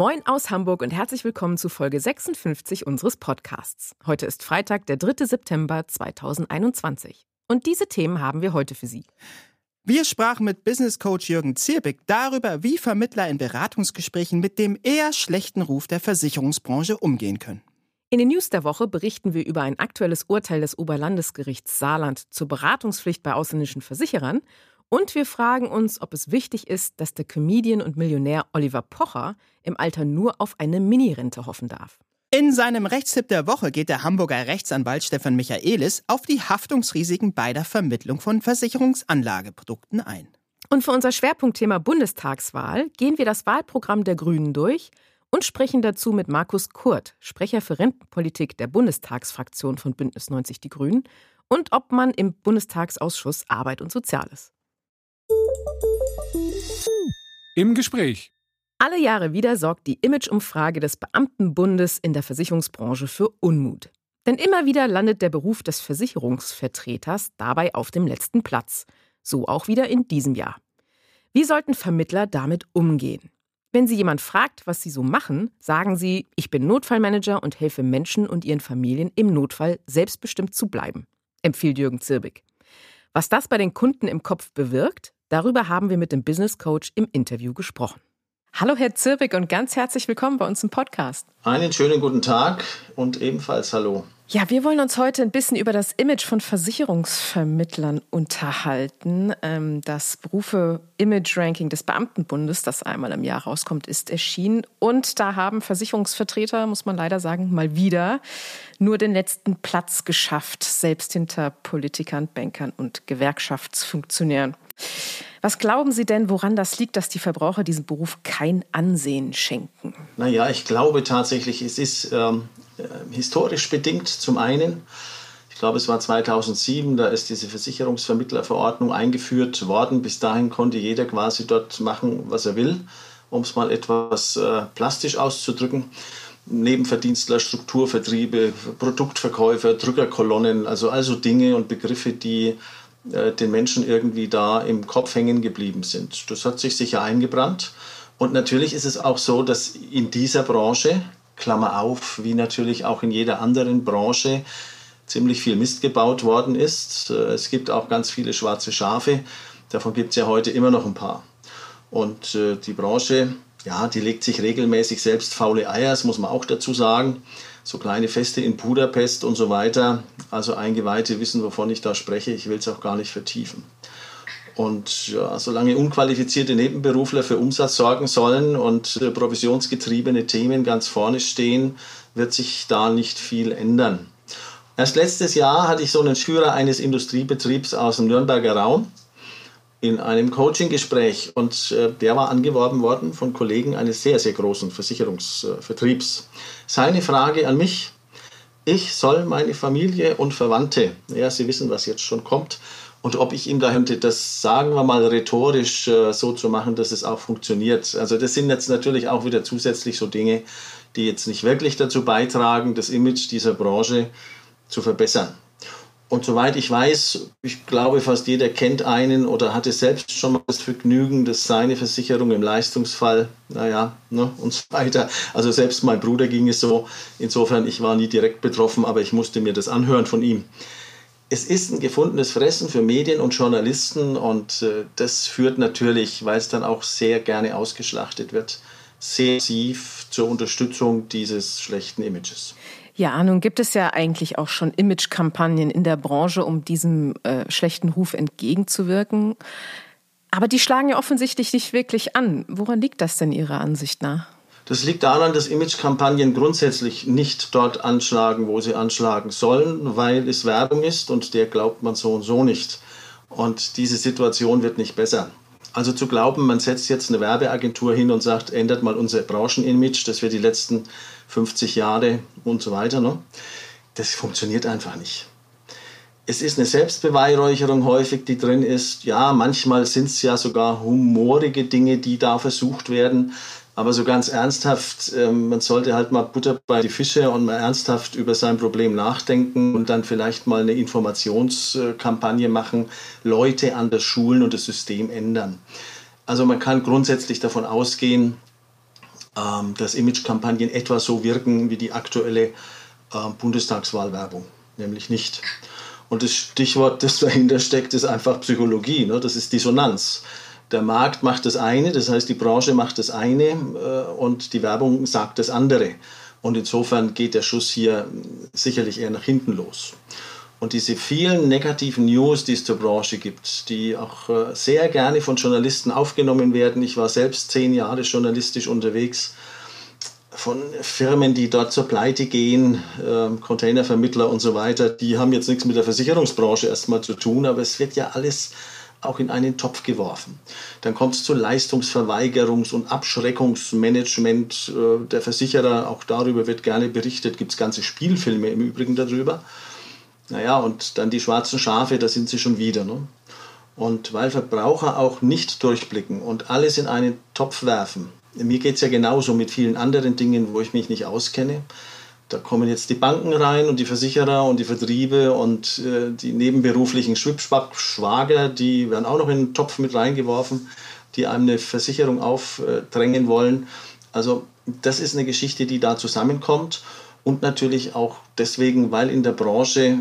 Moin aus Hamburg und herzlich willkommen zu Folge 56 unseres Podcasts. Heute ist Freitag, der 3. September 2021. Und diese Themen haben wir heute für Sie. Wir sprachen mit Business Coach Jürgen Zierbeck darüber, wie Vermittler in Beratungsgesprächen mit dem eher schlechten Ruf der Versicherungsbranche umgehen können. In den News der Woche berichten wir über ein aktuelles Urteil des Oberlandesgerichts Saarland zur Beratungspflicht bei ausländischen Versicherern und wir fragen uns, ob es wichtig ist, dass der Comedian und Millionär Oliver Pocher im Alter nur auf eine Minirente hoffen darf. In seinem Rechtstipp der Woche geht der Hamburger Rechtsanwalt Stefan Michaelis auf die Haftungsrisiken bei der Vermittlung von Versicherungsanlageprodukten ein. Und für unser Schwerpunktthema Bundestagswahl gehen wir das Wahlprogramm der Grünen durch und sprechen dazu mit Markus Kurt, Sprecher für Rentenpolitik der Bundestagsfraktion von Bündnis 90 Die Grünen und Obmann im Bundestagsausschuss Arbeit und Soziales. Im Gespräch. Alle Jahre wieder sorgt die Imageumfrage des Beamtenbundes in der Versicherungsbranche für Unmut. Denn immer wieder landet der Beruf des Versicherungsvertreters dabei auf dem letzten Platz. So auch wieder in diesem Jahr. Wie sollten Vermittler damit umgehen? Wenn Sie jemand fragt, was Sie so machen, sagen Sie, ich bin Notfallmanager und helfe Menschen und ihren Familien im Notfall selbstbestimmt zu bleiben, empfiehlt Jürgen Zirbig. Was das bei den Kunden im Kopf bewirkt, darüber haben wir mit dem Business Coach im Interview gesprochen. Hallo Herr Zirbig und ganz herzlich willkommen bei uns im Podcast. Einen schönen guten Tag und ebenfalls hallo. Ja, wir wollen uns heute ein bisschen über das Image von Versicherungsvermittlern unterhalten. Ähm, das Berufe-Image-Ranking des Beamtenbundes, das einmal im Jahr rauskommt, ist erschienen. Und da haben Versicherungsvertreter, muss man leider sagen, mal wieder nur den letzten Platz geschafft, selbst hinter Politikern, Bankern und Gewerkschaftsfunktionären. Was glauben Sie denn, woran das liegt, dass die Verbraucher diesem Beruf kein Ansehen schenken? Naja, ich glaube tatsächlich, es ist ähm, äh, historisch bedingt zum einen. Ich glaube, es war 2007, da ist diese Versicherungsvermittlerverordnung eingeführt worden. Bis dahin konnte jeder quasi dort machen, was er will, um es mal etwas äh, plastisch auszudrücken. Nebenverdienstler, Strukturvertriebe, Produktverkäufer, Drückerkolonnen, also also Dinge und Begriffe, die äh, den Menschen irgendwie da im Kopf hängen geblieben sind. Das hat sich sicher eingebrannt. Und natürlich ist es auch so, dass in dieser Branche, Klammer auf, wie natürlich auch in jeder anderen Branche, ziemlich viel Mist gebaut worden ist. Äh, es gibt auch ganz viele schwarze Schafe. Davon gibt es ja heute immer noch ein paar. Und äh, die Branche, ja, die legt sich regelmäßig selbst faule Eier, das muss man auch dazu sagen so kleine Feste in Budapest und so weiter. Also Eingeweihte wissen, wovon ich da spreche. Ich will es auch gar nicht vertiefen. Und ja, solange unqualifizierte Nebenberufler für Umsatz sorgen sollen und äh, provisionsgetriebene Themen ganz vorne stehen, wird sich da nicht viel ändern. Erst letztes Jahr hatte ich so einen Führer eines Industriebetriebs aus dem Nürnberger Raum in einem Coaching-Gespräch und äh, der war angeworben worden von Kollegen eines sehr, sehr großen Versicherungsvertriebs. Seine Frage an mich, ich soll meine Familie und Verwandte, ja, Sie wissen, was jetzt schon kommt, und ob ich ihm da könnte, das sagen wir mal rhetorisch äh, so zu machen, dass es auch funktioniert. Also das sind jetzt natürlich auch wieder zusätzlich so Dinge, die jetzt nicht wirklich dazu beitragen, das Image dieser Branche zu verbessern. Und soweit ich weiß, ich glaube, fast jeder kennt einen oder hatte selbst schon mal das Vergnügen, dass seine Versicherung im Leistungsfall, naja, ne, und so weiter. Also selbst mein Bruder ging es so. Insofern, ich war nie direkt betroffen, aber ich musste mir das anhören von ihm. Es ist ein gefundenes Fressen für Medien und Journalisten und äh, das führt natürlich, weil es dann auch sehr gerne ausgeschlachtet wird, sehr massiv zur Unterstützung dieses schlechten Images. Ja, nun gibt es ja eigentlich auch schon Imagekampagnen in der Branche, um diesem äh, schlechten Ruf entgegenzuwirken. Aber die schlagen ja offensichtlich nicht wirklich an. Woran liegt das denn Ihrer Ansicht nach? Das liegt daran, dass Imagekampagnen grundsätzlich nicht dort anschlagen, wo sie anschlagen sollen, weil es Werbung ist und der glaubt man so und so nicht. Und diese Situation wird nicht besser. Also zu glauben, man setzt jetzt eine Werbeagentur hin und sagt, ändert mal unser Branchenimage, das wir die letzten 50 Jahre und so weiter, ne? das funktioniert einfach nicht. Es ist eine Selbstbeweihräucherung häufig, die drin ist. Ja, manchmal sind es ja sogar humorige Dinge, die da versucht werden. Aber so ganz ernsthaft, ähm, man sollte halt mal Butter bei die Fische und mal ernsthaft über sein Problem nachdenken und dann vielleicht mal eine Informationskampagne machen, Leute an der Schulen und das System ändern. Also man kann grundsätzlich davon ausgehen, ähm, dass Imagekampagnen etwa so wirken wie die aktuelle äh, Bundestagswahlwerbung, nämlich nicht. Und das Stichwort, das dahinter steckt, ist einfach Psychologie. Ne? Das ist Dissonanz. Der Markt macht das eine, das heißt die Branche macht das eine äh, und die Werbung sagt das andere. Und insofern geht der Schuss hier sicherlich eher nach hinten los. Und diese vielen negativen News, die es zur Branche gibt, die auch äh, sehr gerne von Journalisten aufgenommen werden. Ich war selbst zehn Jahre journalistisch unterwegs von Firmen, die dort zur Pleite gehen, äh, Containervermittler und so weiter, die haben jetzt nichts mit der Versicherungsbranche erstmal zu tun, aber es wird ja alles auch in einen Topf geworfen. Dann kommt es zu Leistungsverweigerungs- und Abschreckungsmanagement äh, der Versicherer. Auch darüber wird gerne berichtet. Gibt es ganze Spielfilme im Übrigen darüber. Naja, und dann die schwarzen Schafe, da sind sie schon wieder. Ne? Und weil Verbraucher auch nicht durchblicken und alles in einen Topf werfen, mir geht es ja genauso mit vielen anderen Dingen, wo ich mich nicht auskenne. Da kommen jetzt die Banken rein und die Versicherer und die Vertriebe und äh, die nebenberuflichen Schwibschwager, die werden auch noch in den Topf mit reingeworfen, die einem eine Versicherung aufdrängen wollen. Also das ist eine Geschichte, die da zusammenkommt und natürlich auch deswegen, weil in der Branche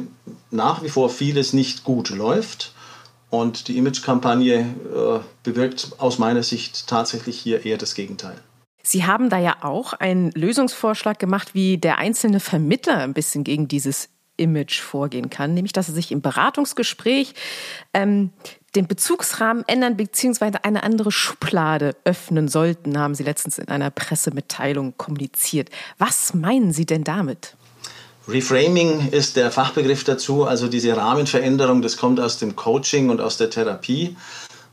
nach wie vor vieles nicht gut läuft und die Imagekampagne äh, bewirkt aus meiner Sicht tatsächlich hier eher das Gegenteil. Sie haben da ja auch einen Lösungsvorschlag gemacht, wie der einzelne Vermittler ein bisschen gegen dieses Image vorgehen kann, nämlich dass er sich im Beratungsgespräch ähm, den Bezugsrahmen ändern bzw. eine andere Schublade öffnen sollten, haben Sie letztens in einer Pressemitteilung kommuniziert. Was meinen Sie denn damit? Reframing ist der Fachbegriff dazu, also diese Rahmenveränderung, das kommt aus dem Coaching und aus der Therapie.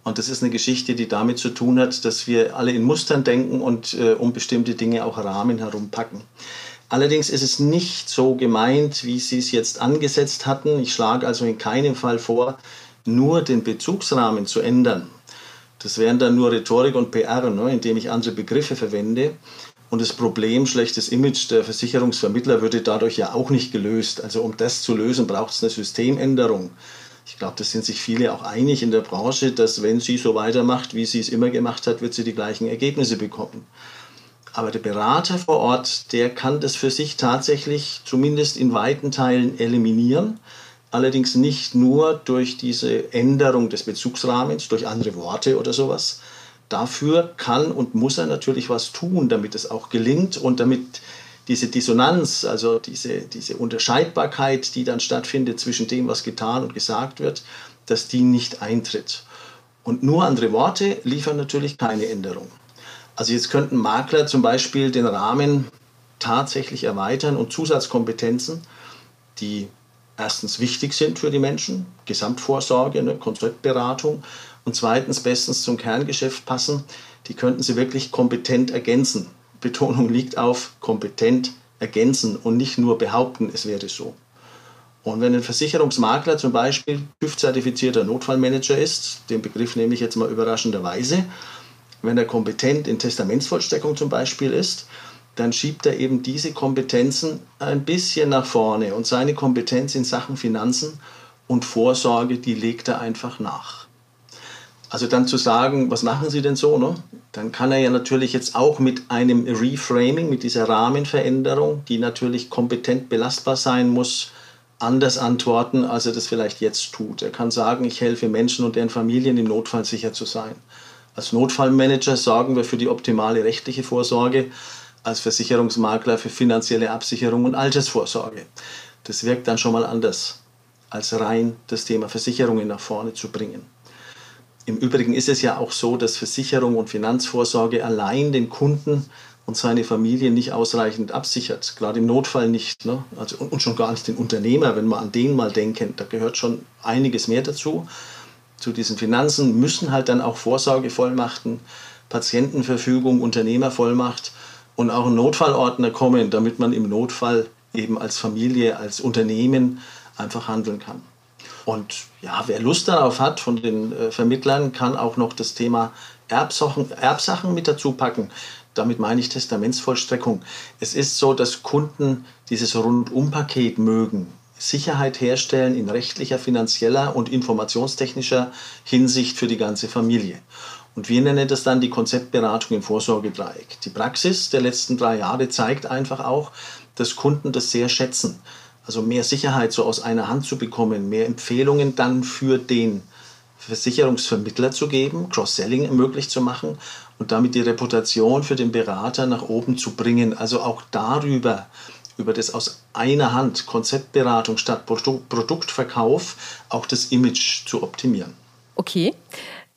Und das ist eine Geschichte, die damit zu tun hat, dass wir alle in Mustern denken und äh, um bestimmte Dinge auch Rahmen herumpacken. Allerdings ist es nicht so gemeint, wie Sie es jetzt angesetzt hatten. Ich schlage also in keinem Fall vor, nur den Bezugsrahmen zu ändern. Das wären dann nur Rhetorik und PR, ne, indem ich andere Begriffe verwende. Und das Problem schlechtes Image der Versicherungsvermittler würde dadurch ja auch nicht gelöst. Also um das zu lösen, braucht es eine Systemänderung. Ich glaube, das sind sich viele auch einig in der Branche, dass wenn sie so weitermacht, wie sie es immer gemacht hat, wird sie die gleichen Ergebnisse bekommen. Aber der Berater vor Ort, der kann das für sich tatsächlich zumindest in weiten Teilen eliminieren. Allerdings nicht nur durch diese Änderung des Bezugsrahmens, durch andere Worte oder sowas, dafür kann und muss er natürlich was tun, damit es auch gelingt und damit diese Dissonanz, also diese, diese Unterscheidbarkeit, die dann stattfindet zwischen dem, was getan und gesagt wird, dass die nicht eintritt. Und nur andere Worte liefern natürlich keine Änderung. Also jetzt könnten Makler zum Beispiel den Rahmen tatsächlich erweitern und Zusatzkompetenzen, die erstens wichtig sind für die Menschen, Gesamtvorsorge, ne, Konzeptberatung, und zweitens bestens zum Kerngeschäft passen, die könnten sie wirklich kompetent ergänzen. Betonung liegt auf kompetent ergänzen und nicht nur behaupten, es wäre so. Und wenn ein Versicherungsmakler zum Beispiel TÜV-zertifizierter Notfallmanager ist, den Begriff nehme ich jetzt mal überraschenderweise, wenn er kompetent in Testamentsvollstreckung zum Beispiel ist, dann schiebt er eben diese Kompetenzen ein bisschen nach vorne und seine Kompetenz in Sachen Finanzen und Vorsorge, die legt er einfach nach. Also dann zu sagen, was machen Sie denn so, ne? dann kann er ja natürlich jetzt auch mit einem Reframing, mit dieser Rahmenveränderung, die natürlich kompetent belastbar sein muss, anders antworten, als er das vielleicht jetzt tut. Er kann sagen, ich helfe Menschen und deren Familien im Notfall sicher zu sein. Als Notfallmanager sorgen wir für die optimale rechtliche Vorsorge, als Versicherungsmakler für finanzielle Absicherung und Altersvorsorge. Das wirkt dann schon mal anders, als rein das Thema Versicherungen nach vorne zu bringen. Im Übrigen ist es ja auch so, dass Versicherung und Finanzvorsorge allein den Kunden und seine Familie nicht ausreichend absichert. Gerade im Notfall nicht. Ne? Also, und schon gar nicht den Unternehmer, wenn wir an den mal denken. Da gehört schon einiges mehr dazu. Zu diesen Finanzen müssen halt dann auch Vorsorgevollmachten, Patientenverfügung, Unternehmervollmacht und auch ein Notfallordner kommen, damit man im Notfall eben als Familie, als Unternehmen einfach handeln kann. Und ja, wer Lust darauf hat von den äh, Vermittlern, kann auch noch das Thema Erbsachen, Erbsachen mit dazu packen. Damit meine ich Testamentsvollstreckung. Es ist so, dass Kunden dieses Rundumpaket mögen. Sicherheit herstellen in rechtlicher, finanzieller und informationstechnischer Hinsicht für die ganze Familie. Und wir nennen das dann die Konzeptberatung im Vorsorgedreieck. Die Praxis der letzten drei Jahre zeigt einfach auch, dass Kunden das sehr schätzen. Also mehr Sicherheit so aus einer Hand zu bekommen, mehr Empfehlungen dann für den Versicherungsvermittler zu geben, Cross-Selling möglich zu machen und damit die Reputation für den Berater nach oben zu bringen. Also auch darüber, über das aus einer Hand Konzeptberatung statt Produktverkauf, auch das Image zu optimieren. Okay.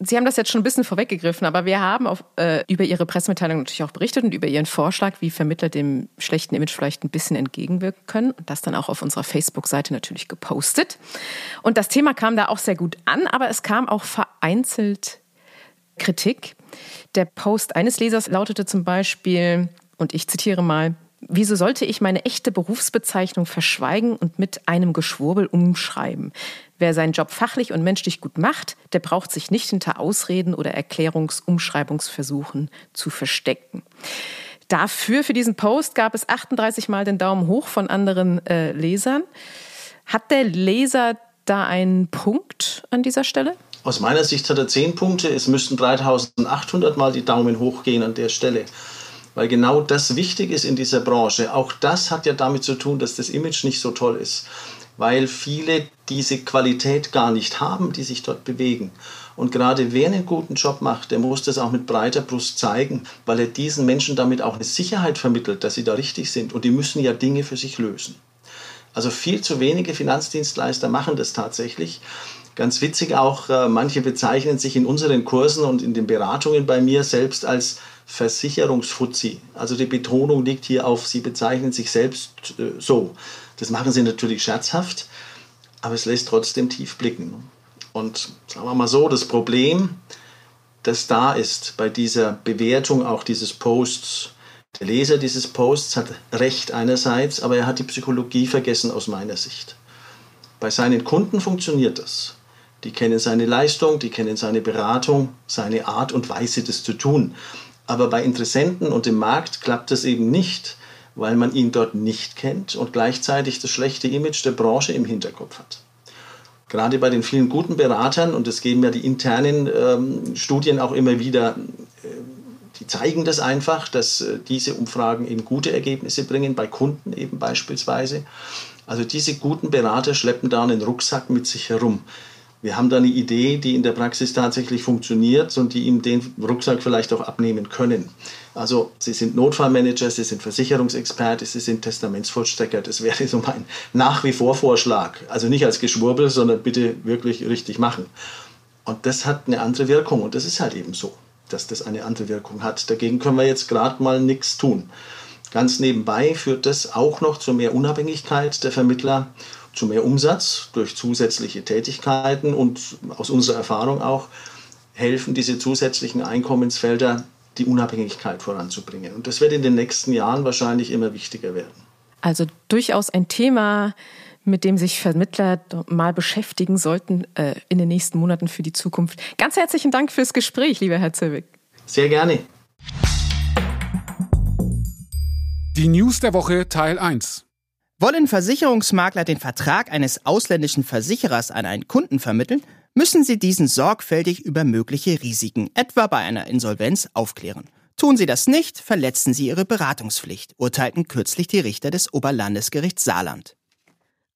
Sie haben das jetzt schon ein bisschen vorweggegriffen, aber wir haben auf, äh, über Ihre Pressemitteilung natürlich auch berichtet und über Ihren Vorschlag, wie Vermittler dem schlechten Image vielleicht ein bisschen entgegenwirken können und das dann auch auf unserer Facebook-Seite natürlich gepostet. Und das Thema kam da auch sehr gut an, aber es kam auch vereinzelt Kritik. Der Post eines Lesers lautete zum Beispiel, und ich zitiere mal, Wieso sollte ich meine echte Berufsbezeichnung verschweigen und mit einem Geschwurbel umschreiben? Wer seinen Job fachlich und menschlich gut macht, der braucht sich nicht hinter Ausreden oder Erklärungsumschreibungsversuchen zu verstecken. Dafür, für diesen Post, gab es 38 Mal den Daumen hoch von anderen äh, Lesern. Hat der Leser da einen Punkt an dieser Stelle? Aus meiner Sicht hat er 10 Punkte. Es müssten 3800 Mal die Daumen hoch gehen an der Stelle weil genau das wichtig ist in dieser Branche. Auch das hat ja damit zu tun, dass das Image nicht so toll ist, weil viele diese Qualität gar nicht haben, die sich dort bewegen. Und gerade wer einen guten Job macht, der muss das auch mit breiter Brust zeigen, weil er diesen Menschen damit auch eine Sicherheit vermittelt, dass sie da richtig sind. Und die müssen ja Dinge für sich lösen. Also viel zu wenige Finanzdienstleister machen das tatsächlich. Ganz witzig auch, äh, manche bezeichnen sich in unseren Kursen und in den Beratungen bei mir selbst als Versicherungsfuzzi. Also die Betonung liegt hier auf, sie bezeichnen sich selbst äh, so. Das machen sie natürlich scherzhaft, aber es lässt trotzdem tief blicken. Und sagen wir mal so, das Problem, das da ist bei dieser Bewertung auch dieses Posts, der Leser dieses Posts hat recht einerseits, aber er hat die Psychologie vergessen aus meiner Sicht. Bei seinen Kunden funktioniert das. Die kennen seine Leistung, die kennen seine Beratung, seine Art und Weise, das zu tun. Aber bei Interessenten und im Markt klappt es eben nicht, weil man ihn dort nicht kennt und gleichzeitig das schlechte Image der Branche im Hinterkopf hat. Gerade bei den vielen guten Beratern, und das geben ja die internen ähm, Studien auch immer wieder, äh, die zeigen das einfach, dass äh, diese Umfragen eben gute Ergebnisse bringen, bei Kunden eben beispielsweise. Also diese guten Berater schleppen da einen Rucksack mit sich herum wir haben da eine Idee, die in der Praxis tatsächlich funktioniert und die ihm den Rucksack vielleicht auch abnehmen können. Also Sie sind Notfallmanager, Sie sind Versicherungsexperte, Sie sind Testamentsvollstrecker. Das wäre so mein nach wie vor Vorschlag. Also nicht als Geschwurbel, sondern bitte wirklich richtig machen. Und das hat eine andere Wirkung und das ist halt eben so, dass das eine andere Wirkung hat. Dagegen können wir jetzt gerade mal nichts tun. Ganz nebenbei führt das auch noch zu mehr Unabhängigkeit der Vermittler zu mehr Umsatz durch zusätzliche Tätigkeiten und aus unserer Erfahrung auch helfen diese zusätzlichen Einkommensfelder, die Unabhängigkeit voranzubringen. Und das wird in den nächsten Jahren wahrscheinlich immer wichtiger werden. Also durchaus ein Thema, mit dem sich Vermittler mal beschäftigen sollten äh, in den nächsten Monaten für die Zukunft. Ganz herzlichen Dank fürs Gespräch, lieber Herr Zirwig. Sehr gerne. Die News der Woche Teil 1. Wollen Versicherungsmakler den Vertrag eines ausländischen Versicherers an einen Kunden vermitteln, müssen sie diesen sorgfältig über mögliche Risiken, etwa bei einer Insolvenz, aufklären. Tun sie das nicht, verletzen sie ihre Beratungspflicht, urteilten kürzlich die Richter des Oberlandesgerichts Saarland.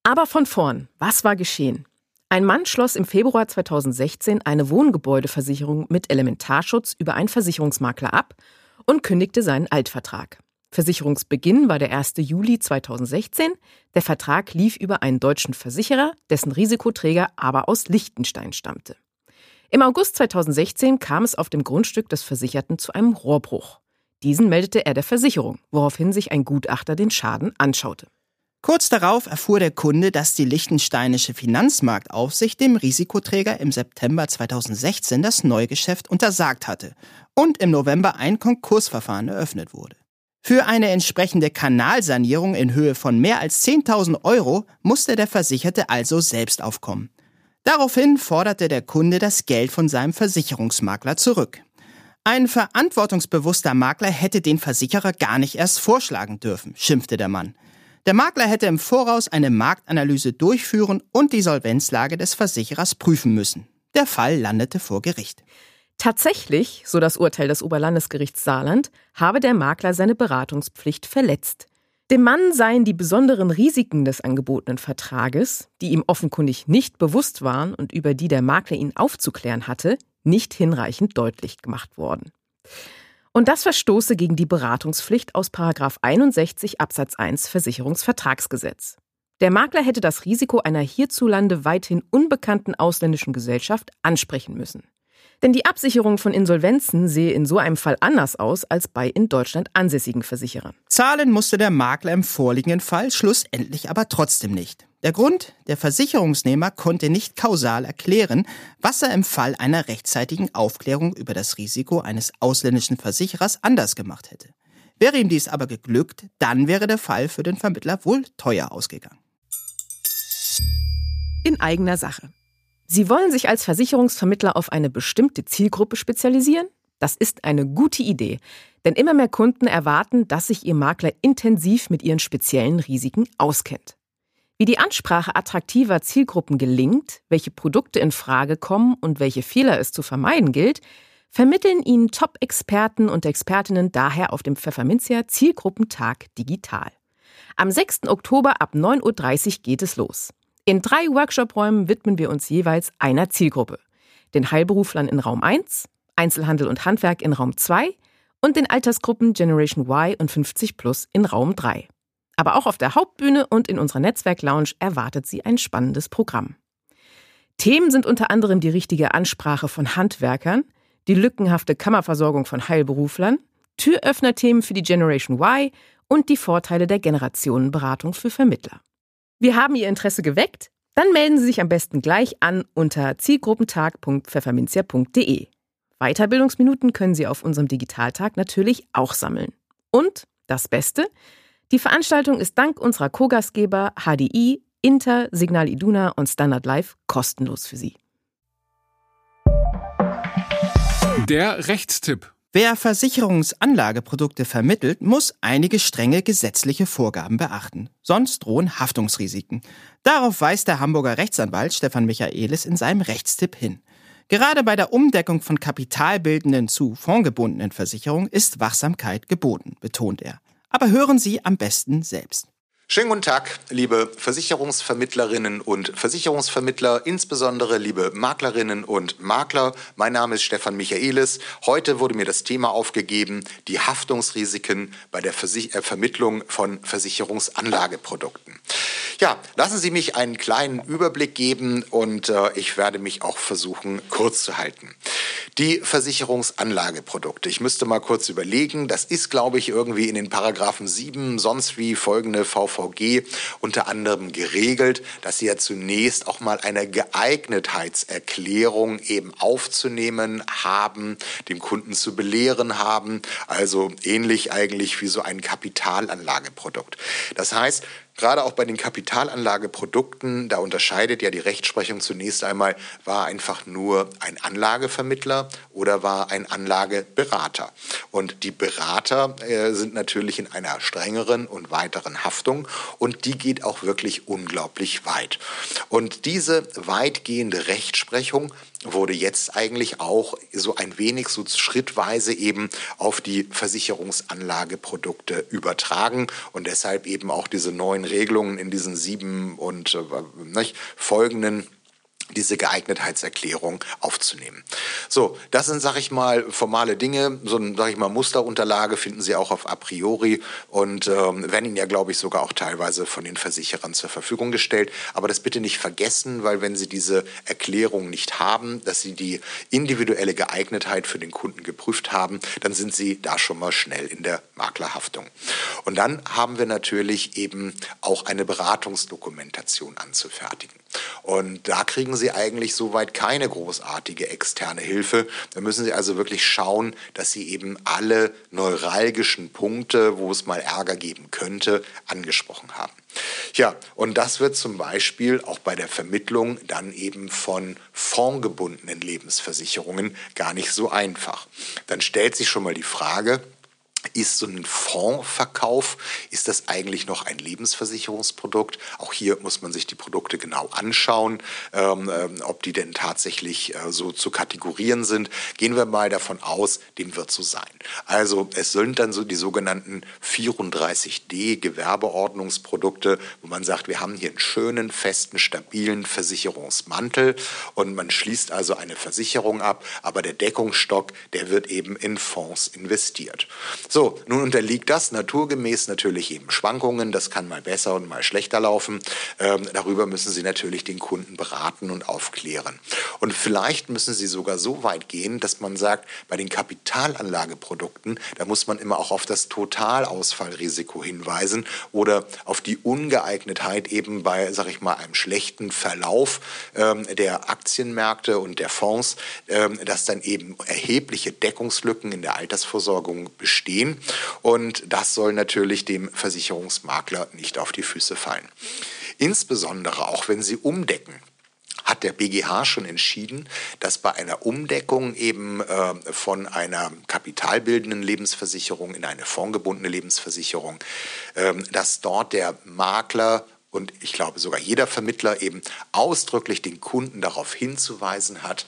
Aber von vorn, was war geschehen? Ein Mann schloss im Februar 2016 eine Wohngebäudeversicherung mit Elementarschutz über einen Versicherungsmakler ab und kündigte seinen Altvertrag. Versicherungsbeginn war der 1. Juli 2016. Der Vertrag lief über einen deutschen Versicherer, dessen Risikoträger aber aus Liechtenstein stammte. Im August 2016 kam es auf dem Grundstück des Versicherten zu einem Rohrbruch. Diesen meldete er der Versicherung, woraufhin sich ein Gutachter den Schaden anschaute. Kurz darauf erfuhr der Kunde, dass die liechtensteinische Finanzmarktaufsicht dem Risikoträger im September 2016 das Neugeschäft untersagt hatte und im November ein Konkursverfahren eröffnet wurde. Für eine entsprechende Kanalsanierung in Höhe von mehr als 10.000 Euro musste der Versicherte also selbst aufkommen. Daraufhin forderte der Kunde das Geld von seinem Versicherungsmakler zurück. Ein verantwortungsbewusster Makler hätte den Versicherer gar nicht erst vorschlagen dürfen, schimpfte der Mann. Der Makler hätte im Voraus eine Marktanalyse durchführen und die Solvenzlage des Versicherers prüfen müssen. Der Fall landete vor Gericht. Tatsächlich, so das Urteil des Oberlandesgerichts Saarland, habe der Makler seine Beratungspflicht verletzt. Dem Mann seien die besonderen Risiken des angebotenen Vertrages, die ihm offenkundig nicht bewusst waren und über die der Makler ihn aufzuklären hatte, nicht hinreichend deutlich gemacht worden. Und das verstoße gegen die Beratungspflicht aus 61 Absatz 1 Versicherungsvertragsgesetz. Der Makler hätte das Risiko einer hierzulande weithin unbekannten ausländischen Gesellschaft ansprechen müssen. Denn die Absicherung von Insolvenzen sehe in so einem Fall anders aus als bei in Deutschland ansässigen Versicherern. Zahlen musste der Makler im vorliegenden Fall schlussendlich aber trotzdem nicht. Der Grund, der Versicherungsnehmer konnte nicht kausal erklären, was er im Fall einer rechtzeitigen Aufklärung über das Risiko eines ausländischen Versicherers anders gemacht hätte. Wäre ihm dies aber geglückt, dann wäre der Fall für den Vermittler wohl teuer ausgegangen. In eigener Sache. Sie wollen sich als Versicherungsvermittler auf eine bestimmte Zielgruppe spezialisieren? Das ist eine gute Idee, denn immer mehr Kunden erwarten, dass sich ihr Makler intensiv mit ihren speziellen Risiken auskennt. Wie die Ansprache attraktiver Zielgruppen gelingt, welche Produkte in Frage kommen und welche Fehler es zu vermeiden gilt, vermitteln Ihnen Top-Experten und Expertinnen daher auf dem Pfefferminzia Zielgruppentag digital. Am 6. Oktober ab 9.30 Uhr geht es los. In drei Workshop-Räumen widmen wir uns jeweils einer Zielgruppe. Den Heilberuflern in Raum 1, Einzelhandel und Handwerk in Raum 2 und den Altersgruppen Generation Y und 50 Plus in Raum 3. Aber auch auf der Hauptbühne und in unserer Netzwerk-Lounge erwartet Sie ein spannendes Programm. Themen sind unter anderem die richtige Ansprache von Handwerkern, die lückenhafte Kammerversorgung von Heilberuflern, Türöffnerthemen für die Generation Y und die Vorteile der Generationenberatung für Vermittler. Wir haben Ihr Interesse geweckt? Dann melden Sie sich am besten gleich an unter zielgruppentag.pfefferminzia.de. Weiterbildungsminuten können Sie auf unserem Digitaltag natürlich auch sammeln. Und das Beste, die Veranstaltung ist dank unserer Co-Gastgeber HDI, Inter, Signal Iduna und Standard Live kostenlos für Sie. Der Rechtstipp. Wer Versicherungsanlageprodukte vermittelt, muss einige strenge gesetzliche Vorgaben beachten. Sonst drohen Haftungsrisiken. Darauf weist der Hamburger Rechtsanwalt Stefan Michaelis in seinem Rechtstipp hin. Gerade bei der Umdeckung von kapitalbildenden zu fondgebundenen Versicherungen ist Wachsamkeit geboten, betont er. Aber hören Sie am besten selbst. Schönen guten Tag, liebe Versicherungsvermittlerinnen und Versicherungsvermittler, insbesondere liebe Maklerinnen und Makler. Mein Name ist Stefan Michaelis. Heute wurde mir das Thema aufgegeben, die Haftungsrisiken bei der Versich äh, Vermittlung von Versicherungsanlageprodukten. Ja, lassen Sie mich einen kleinen Überblick geben und äh, ich werde mich auch versuchen, kurz zu halten. Die Versicherungsanlageprodukte. Ich müsste mal kurz überlegen. Das ist, glaube ich, irgendwie in den Paragraphen 7, sonst wie folgende VVG unter anderem geregelt, dass Sie ja zunächst auch mal eine Geeignetheitserklärung eben aufzunehmen haben, dem Kunden zu belehren haben. Also ähnlich eigentlich wie so ein Kapitalanlageprodukt. Das heißt, Gerade auch bei den Kapitalanlageprodukten, da unterscheidet ja die Rechtsprechung zunächst einmal, war einfach nur ein Anlagevermittler oder war ein Anlageberater. Und die Berater äh, sind natürlich in einer strengeren und weiteren Haftung und die geht auch wirklich unglaublich weit. Und diese weitgehende Rechtsprechung wurde jetzt eigentlich auch so ein wenig so schrittweise eben auf die Versicherungsanlageprodukte übertragen und deshalb eben auch diese neuen Regelungen in diesen sieben und äh, nicht, folgenden diese Geeignetheitserklärung aufzunehmen. So, das sind, sag ich mal, formale Dinge. So eine, sag ich mal, Musterunterlage finden Sie auch auf a priori und ähm, werden Ihnen ja, glaube ich, sogar auch teilweise von den Versicherern zur Verfügung gestellt. Aber das bitte nicht vergessen, weil wenn Sie diese Erklärung nicht haben, dass Sie die individuelle Geeignetheit für den Kunden geprüft haben, dann sind Sie da schon mal schnell in der Maklerhaftung. Und dann haben wir natürlich eben auch eine Beratungsdokumentation anzufertigen. Und da kriegen Sie eigentlich soweit keine großartige externe Hilfe. Da müssen Sie also wirklich schauen, dass Sie eben alle neuralgischen Punkte, wo es mal Ärger geben könnte, angesprochen haben. Ja, und das wird zum Beispiel auch bei der Vermittlung dann eben von fondgebundenen Lebensversicherungen gar nicht so einfach. Dann stellt sich schon mal die Frage, ist so ein Fondsverkauf, ist das eigentlich noch ein Lebensversicherungsprodukt? Auch hier muss man sich die Produkte genau anschauen, ähm, ähm, ob die denn tatsächlich äh, so zu kategorieren sind. Gehen wir mal davon aus, dem wird so sein. Also es sind dann so die sogenannten 34D Gewerbeordnungsprodukte, wo man sagt, wir haben hier einen schönen, festen, stabilen Versicherungsmantel und man schließt also eine Versicherung ab, aber der Deckungsstock, der wird eben in Fonds investiert. So, nun unterliegt das naturgemäß natürlich eben Schwankungen. Das kann mal besser und mal schlechter laufen. Ähm, darüber müssen Sie natürlich den Kunden beraten und aufklären. Und vielleicht müssen Sie sogar so weit gehen, dass man sagt, bei den Kapitalanlageprodukten, da muss man immer auch auf das Totalausfallrisiko hinweisen oder auf die Ungeeignetheit eben bei, sag ich mal, einem schlechten Verlauf ähm, der Aktienmärkte und der Fonds, ähm, dass dann eben erhebliche Deckungslücken in der Altersversorgung bestehen gehen. Und das soll natürlich dem Versicherungsmakler nicht auf die Füße fallen. Insbesondere auch wenn Sie umdecken hat der BGH schon entschieden, dass bei einer Umdeckung eben äh, von einer kapitalbildenden Lebensversicherung in eine fondgebundene Lebensversicherung, äh, dass dort der Makler und ich glaube sogar jeder Vermittler eben ausdrücklich den Kunden darauf hinzuweisen hat,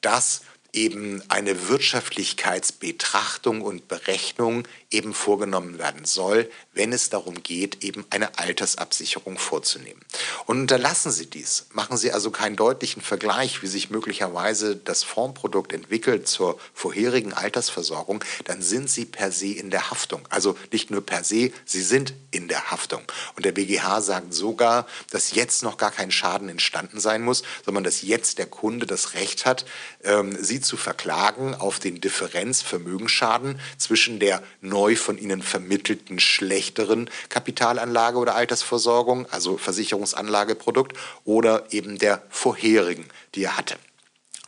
dass eben eine Wirtschaftlichkeitsbetrachtung und Berechnung eben vorgenommen werden soll, wenn es darum geht, eben eine Altersabsicherung vorzunehmen. Und unterlassen Sie dies. Machen Sie also keinen deutlichen Vergleich, wie sich möglicherweise das Fondsprodukt entwickelt zur vorherigen Altersversorgung, dann sind Sie per se in der Haftung. Also nicht nur per se, Sie sind in der Haftung. Und der BGH sagt sogar, dass jetzt noch gar kein Schaden entstanden sein muss, sondern dass jetzt der Kunde das Recht hat, ähm, Sie zu verklagen auf den Differenzvermögensschaden zwischen der neu von ihnen vermittelten schlechteren Kapitalanlage oder Altersversorgung, also Versicherungsanlageprodukt, oder eben der vorherigen, die er hatte.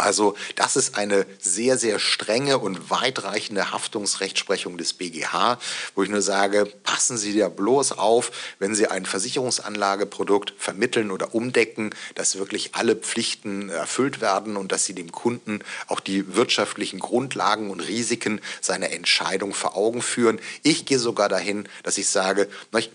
Also das ist eine sehr, sehr strenge und weitreichende Haftungsrechtsprechung des BGH, wo ich nur sage, passen Sie da bloß auf, wenn Sie ein Versicherungsanlageprodukt vermitteln oder umdecken, dass wirklich alle Pflichten erfüllt werden und dass Sie dem Kunden auch die wirtschaftlichen Grundlagen und Risiken seiner Entscheidung vor Augen führen. Ich gehe sogar dahin, dass ich sage,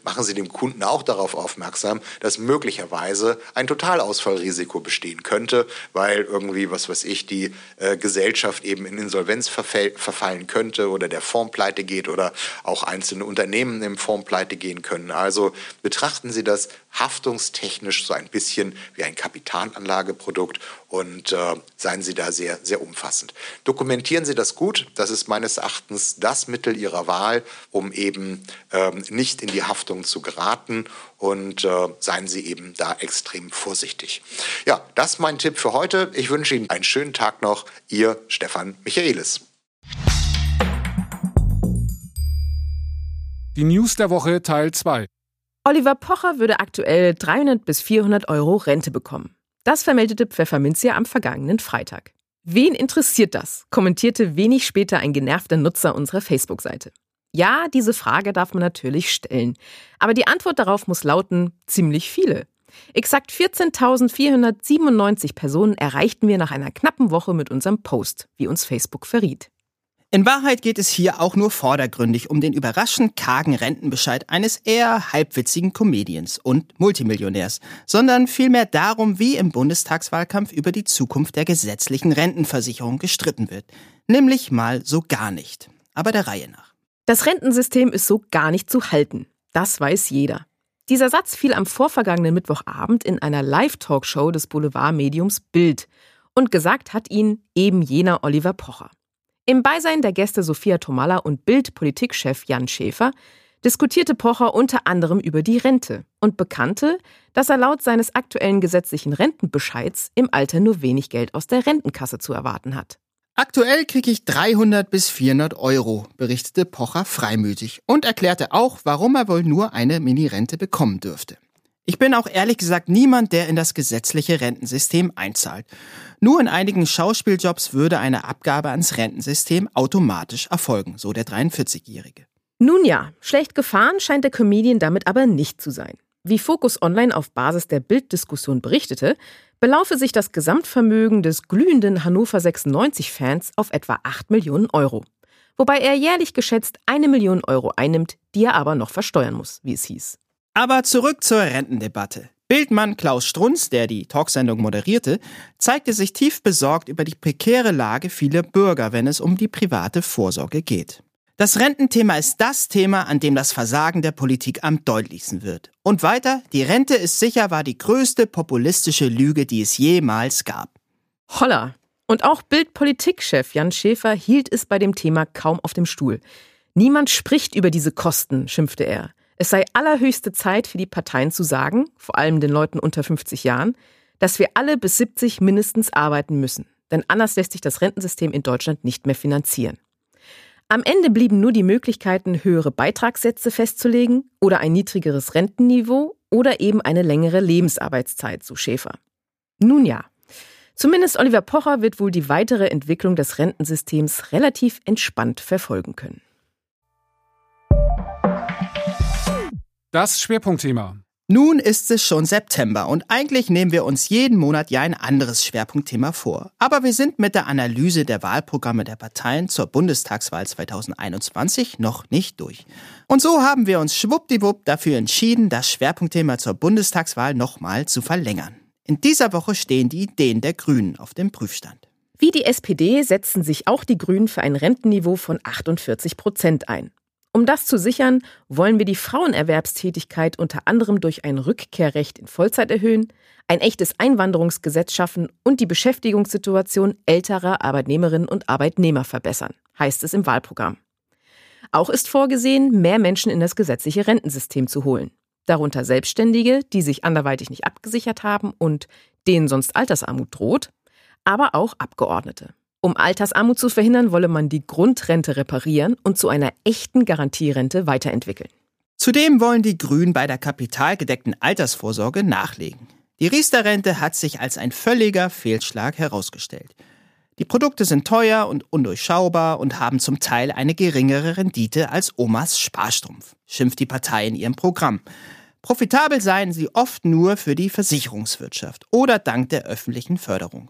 machen Sie dem Kunden auch darauf aufmerksam, dass möglicherweise ein Totalausfallrisiko bestehen könnte, weil irgendwie was weiß ich, die äh, Gesellschaft eben in Insolvenz verfallen könnte oder der Fonds pleite geht oder auch einzelne Unternehmen im Fonds pleite gehen können. Also betrachten Sie das haftungstechnisch so ein bisschen wie ein Kapitalanlageprodukt und äh, seien Sie da sehr, sehr umfassend. Dokumentieren Sie das gut. Das ist meines Erachtens das Mittel Ihrer Wahl, um eben ähm, nicht in die Haftung zu geraten und äh, seien Sie eben da extrem vorsichtig. Ja, das ist mein Tipp für heute. Ich wünsche Ihnen einen schönen Tag noch. Ihr Stefan Michaelis. Die News der Woche Teil 2. Oliver Pocher würde aktuell 300 bis 400 Euro Rente bekommen. Das vermeldete Pfefferminzia am vergangenen Freitag. Wen interessiert das? kommentierte wenig später ein genervter Nutzer unserer Facebook-Seite. Ja, diese Frage darf man natürlich stellen. Aber die Antwort darauf muss lauten, ziemlich viele. Exakt 14.497 Personen erreichten wir nach einer knappen Woche mit unserem Post, wie uns Facebook verriet. In Wahrheit geht es hier auch nur vordergründig um den überraschend kargen Rentenbescheid eines eher halbwitzigen Comedians und Multimillionärs, sondern vielmehr darum, wie im Bundestagswahlkampf über die Zukunft der gesetzlichen Rentenversicherung gestritten wird. Nämlich mal so gar nicht. Aber der Reihe nach. Das Rentensystem ist so gar nicht zu halten. Das weiß jeder. Dieser Satz fiel am vorvergangenen Mittwochabend in einer Live-Talkshow des Boulevardmediums Bild. Und gesagt hat ihn eben jener Oliver Pocher. Im Beisein der Gäste Sophia Tomalla und Bild-Politikchef Jan Schäfer diskutierte Pocher unter anderem über die Rente und bekannte, dass er laut seines aktuellen gesetzlichen Rentenbescheids im Alter nur wenig Geld aus der Rentenkasse zu erwarten hat. Aktuell kriege ich 300 bis 400 Euro, berichtete Pocher freimütig und erklärte auch, warum er wohl nur eine Mini-Rente bekommen dürfte. Ich bin auch ehrlich gesagt niemand, der in das gesetzliche Rentensystem einzahlt. Nur in einigen Schauspieljobs würde eine Abgabe ans Rentensystem automatisch erfolgen, so der 43-Jährige. Nun ja, schlecht gefahren scheint der Comedian damit aber nicht zu sein. Wie Focus Online auf Basis der Bilddiskussion berichtete, belaufe sich das Gesamtvermögen des glühenden Hannover 96-Fans auf etwa 8 Millionen Euro. Wobei er jährlich geschätzt eine Million Euro einnimmt, die er aber noch versteuern muss, wie es hieß. Aber zurück zur Rentendebatte. Bildmann Klaus Strunz, der die Talksendung moderierte, zeigte sich tief besorgt über die prekäre Lage vieler Bürger, wenn es um die private Vorsorge geht. Das Rententhema ist das Thema, an dem das Versagen der Politik am deutlichsten wird. Und weiter, die Rente ist sicher war die größte populistische Lüge, die es jemals gab. Holla. Und auch Bildpolitikchef Jan Schäfer hielt es bei dem Thema kaum auf dem Stuhl. Niemand spricht über diese Kosten, schimpfte er. Es sei allerhöchste Zeit für die Parteien zu sagen, vor allem den Leuten unter 50 Jahren, dass wir alle bis 70 mindestens arbeiten müssen. Denn anders lässt sich das Rentensystem in Deutschland nicht mehr finanzieren. Am Ende blieben nur die Möglichkeiten, höhere Beitragssätze festzulegen oder ein niedrigeres Rentenniveau oder eben eine längere Lebensarbeitszeit, so Schäfer. Nun ja, zumindest Oliver Pocher wird wohl die weitere Entwicklung des Rentensystems relativ entspannt verfolgen können. Das Schwerpunktthema. Nun ist es schon September und eigentlich nehmen wir uns jeden Monat ja ein anderes Schwerpunktthema vor. Aber wir sind mit der Analyse der Wahlprogramme der Parteien zur Bundestagswahl 2021 noch nicht durch. Und so haben wir uns schwuppdiwupp dafür entschieden, das Schwerpunktthema zur Bundestagswahl nochmal zu verlängern. In dieser Woche stehen die Ideen der Grünen auf dem Prüfstand. Wie die SPD setzen sich auch die Grünen für ein Rentenniveau von 48 Prozent ein. Um das zu sichern, wollen wir die Frauenerwerbstätigkeit unter anderem durch ein Rückkehrrecht in Vollzeit erhöhen, ein echtes Einwanderungsgesetz schaffen und die Beschäftigungssituation älterer Arbeitnehmerinnen und Arbeitnehmer verbessern, heißt es im Wahlprogramm. Auch ist vorgesehen, mehr Menschen in das gesetzliche Rentensystem zu holen. Darunter Selbstständige, die sich anderweitig nicht abgesichert haben und denen sonst Altersarmut droht, aber auch Abgeordnete. Um Altersarmut zu verhindern, wolle man die Grundrente reparieren und zu einer echten Garantierente weiterentwickeln. Zudem wollen die Grünen bei der kapitalgedeckten Altersvorsorge nachlegen. Die Riester-Rente hat sich als ein völliger Fehlschlag herausgestellt. Die Produkte sind teuer und undurchschaubar und haben zum Teil eine geringere Rendite als Omas Sparstrumpf, schimpft die Partei in ihrem Programm. Profitabel seien sie oft nur für die Versicherungswirtschaft oder dank der öffentlichen Förderung.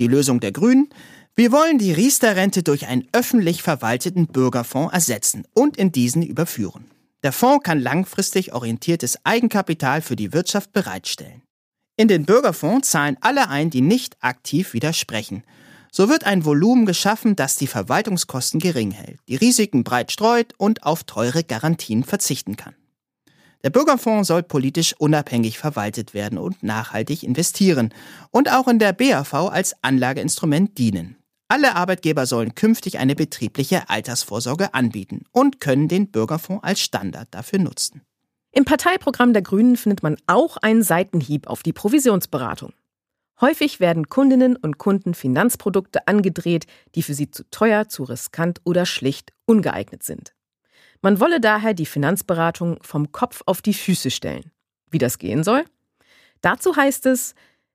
Die Lösung der Grünen? Wir wollen die Riester-Rente durch einen öffentlich verwalteten Bürgerfonds ersetzen und in diesen überführen. Der Fonds kann langfristig orientiertes Eigenkapital für die Wirtschaft bereitstellen. In den Bürgerfonds zahlen alle ein, die nicht aktiv widersprechen. So wird ein Volumen geschaffen, das die Verwaltungskosten gering hält, die Risiken breit streut und auf teure Garantien verzichten kann. Der Bürgerfonds soll politisch unabhängig verwaltet werden und nachhaltig investieren und auch in der BAV als Anlageinstrument dienen. Alle Arbeitgeber sollen künftig eine betriebliche Altersvorsorge anbieten und können den Bürgerfonds als Standard dafür nutzen. Im Parteiprogramm der Grünen findet man auch einen Seitenhieb auf die Provisionsberatung. Häufig werden Kundinnen und Kunden Finanzprodukte angedreht, die für sie zu teuer, zu riskant oder schlicht ungeeignet sind. Man wolle daher die Finanzberatung vom Kopf auf die Füße stellen. Wie das gehen soll? Dazu heißt es,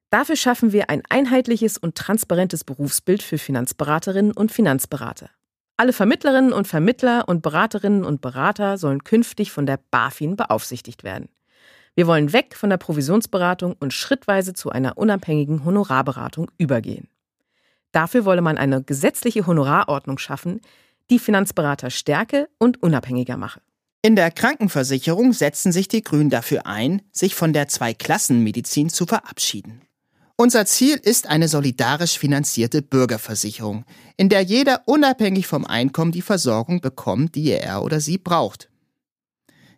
Dafür schaffen wir ein einheitliches und transparentes Berufsbild für Finanzberaterinnen und Finanzberater. Alle Vermittlerinnen und Vermittler und Beraterinnen und Berater sollen künftig von der BaFin beaufsichtigt werden. Wir wollen weg von der Provisionsberatung und schrittweise zu einer unabhängigen Honorarberatung übergehen. Dafür wolle man eine gesetzliche Honorarordnung schaffen, die Finanzberater stärke und unabhängiger mache. In der Krankenversicherung setzen sich die Grünen dafür ein, sich von der Zweiklassenmedizin zu verabschieden. Unser Ziel ist eine solidarisch finanzierte Bürgerversicherung, in der jeder unabhängig vom Einkommen die Versorgung bekommt, die er oder sie braucht.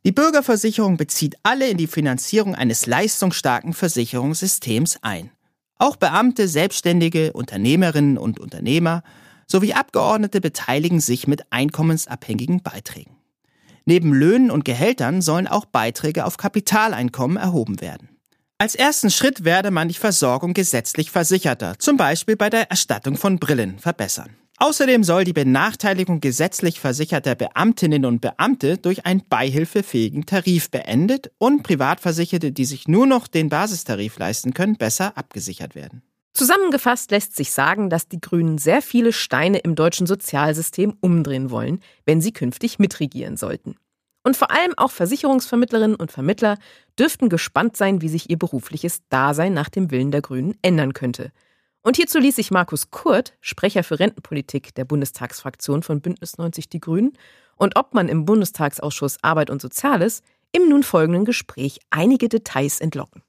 Die Bürgerversicherung bezieht alle in die Finanzierung eines leistungsstarken Versicherungssystems ein. Auch Beamte, Selbstständige, Unternehmerinnen und Unternehmer sowie Abgeordnete beteiligen sich mit einkommensabhängigen Beiträgen. Neben Löhnen und Gehältern sollen auch Beiträge auf Kapitaleinkommen erhoben werden. Als ersten Schritt werde man die Versorgung gesetzlich Versicherter, zum Beispiel bei der Erstattung von Brillen, verbessern. Außerdem soll die Benachteiligung gesetzlich versicherter Beamtinnen und Beamte durch einen beihilfefähigen Tarif beendet und Privatversicherte, die sich nur noch den Basistarif leisten können, besser abgesichert werden. Zusammengefasst lässt sich sagen, dass die Grünen sehr viele Steine im deutschen Sozialsystem umdrehen wollen, wenn sie künftig mitregieren sollten. Und vor allem auch Versicherungsvermittlerinnen und Vermittler dürften gespannt sein, wie sich ihr berufliches Dasein nach dem Willen der Grünen ändern könnte – und hierzu ließ sich Markus Kurt, Sprecher für Rentenpolitik der Bundestagsfraktion von Bündnis 90 Die Grünen, und Obmann im Bundestagsausschuss Arbeit und Soziales im nun folgenden Gespräch einige Details entlocken.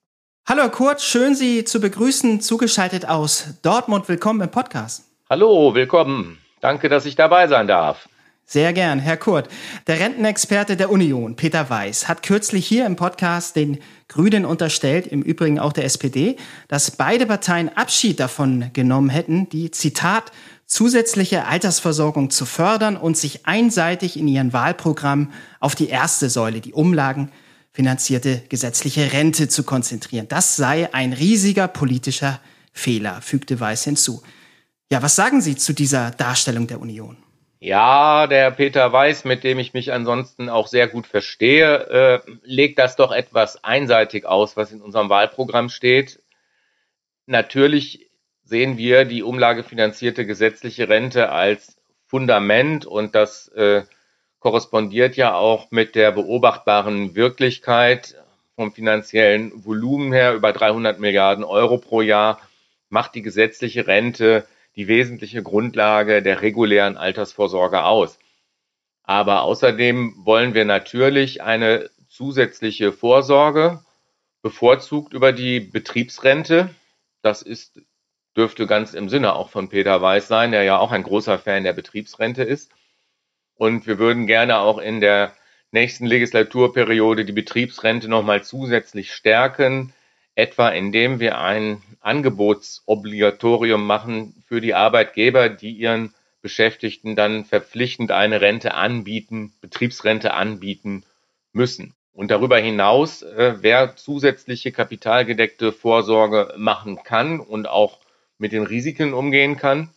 Hallo Kurt, schön Sie zu begrüßen, zugeschaltet aus Dortmund. Willkommen im Podcast. Hallo, willkommen. Danke, dass ich dabei sein darf. Sehr gern, Herr Kurt. Der Rentenexperte der Union, Peter Weiß, hat kürzlich hier im Podcast den Grünen unterstellt, im Übrigen auch der SPD, dass beide Parteien Abschied davon genommen hätten, die Zitat zusätzliche Altersversorgung zu fördern und sich einseitig in ihren Wahlprogramm auf die erste Säule, die Umlagen finanzierte gesetzliche Rente zu konzentrieren. Das sei ein riesiger politischer Fehler, fügte Weiß hinzu. Ja, was sagen Sie zu dieser Darstellung der Union? Ja, der Peter Weiß, mit dem ich mich ansonsten auch sehr gut verstehe, äh, legt das doch etwas einseitig aus, was in unserem Wahlprogramm steht. Natürlich sehen wir die umlagefinanzierte gesetzliche Rente als Fundament und das äh, korrespondiert ja auch mit der beobachtbaren Wirklichkeit vom finanziellen Volumen her über 300 Milliarden Euro pro Jahr macht die gesetzliche Rente die wesentliche Grundlage der regulären Altersvorsorge aus. Aber außerdem wollen wir natürlich eine zusätzliche Vorsorge, bevorzugt über die Betriebsrente. Das ist, dürfte ganz im Sinne auch von Peter Weiß sein, der ja auch ein großer Fan der Betriebsrente ist. Und wir würden gerne auch in der nächsten Legislaturperiode die Betriebsrente nochmal zusätzlich stärken, etwa indem wir ein Angebotsobligatorium machen für die Arbeitgeber, die ihren Beschäftigten dann verpflichtend eine Rente anbieten, Betriebsrente anbieten müssen. Und darüber hinaus, äh, wer zusätzliche kapitalgedeckte Vorsorge machen kann und auch mit den Risiken umgehen kann,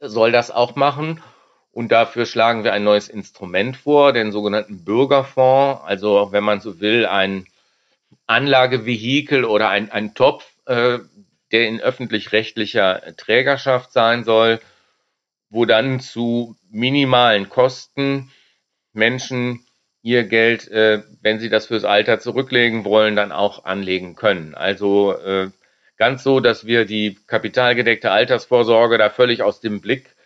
soll das auch machen. Und dafür schlagen wir ein neues Instrument vor, den sogenannten Bürgerfonds, also wenn man so will, ein Anlagevehikel oder ein, ein Topf, äh, der in öffentlich-rechtlicher Trägerschaft sein soll, wo dann zu minimalen Kosten Menschen ihr Geld, äh, wenn sie das fürs Alter zurücklegen wollen, dann auch anlegen können. Also äh, ganz so, dass wir die kapitalgedeckte Altersvorsorge da völlig aus dem Blick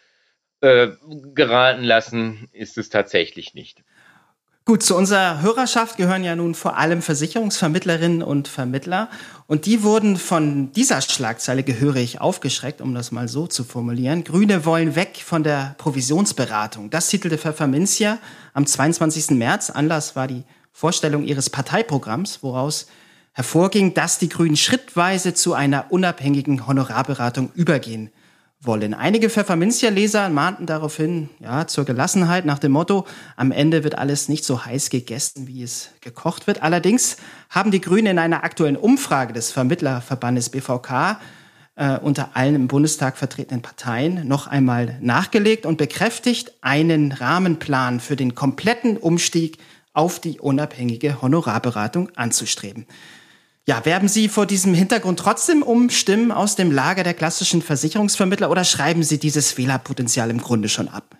äh, geraten lassen, ist es tatsächlich nicht. Gut, zu unserer Hörerschaft gehören ja nun vor allem Versicherungsvermittlerinnen und Vermittler. Und die wurden von dieser Schlagzeile gehörig aufgeschreckt, um das mal so zu formulieren. Grüne wollen weg von der Provisionsberatung. Das titelte Pfefferminzia am 22. März. Anlass war die Vorstellung ihres Parteiprogramms, woraus hervorging, dass die Grünen schrittweise zu einer unabhängigen Honorarberatung übergehen wollen. Einige Pfefferminzia-Leser mahnten daraufhin ja, zur Gelassenheit nach dem Motto, am Ende wird alles nicht so heiß gegessen, wie es gekocht wird. Allerdings haben die Grünen in einer aktuellen Umfrage des Vermittlerverbandes BVK äh, unter allen im Bundestag vertretenen Parteien noch einmal nachgelegt und bekräftigt, einen Rahmenplan für den kompletten Umstieg auf die unabhängige Honorarberatung anzustreben. Ja, werben Sie vor diesem Hintergrund trotzdem um Stimmen aus dem Lager der klassischen Versicherungsvermittler oder schreiben Sie dieses Fehlerpotenzial im Grunde schon ab?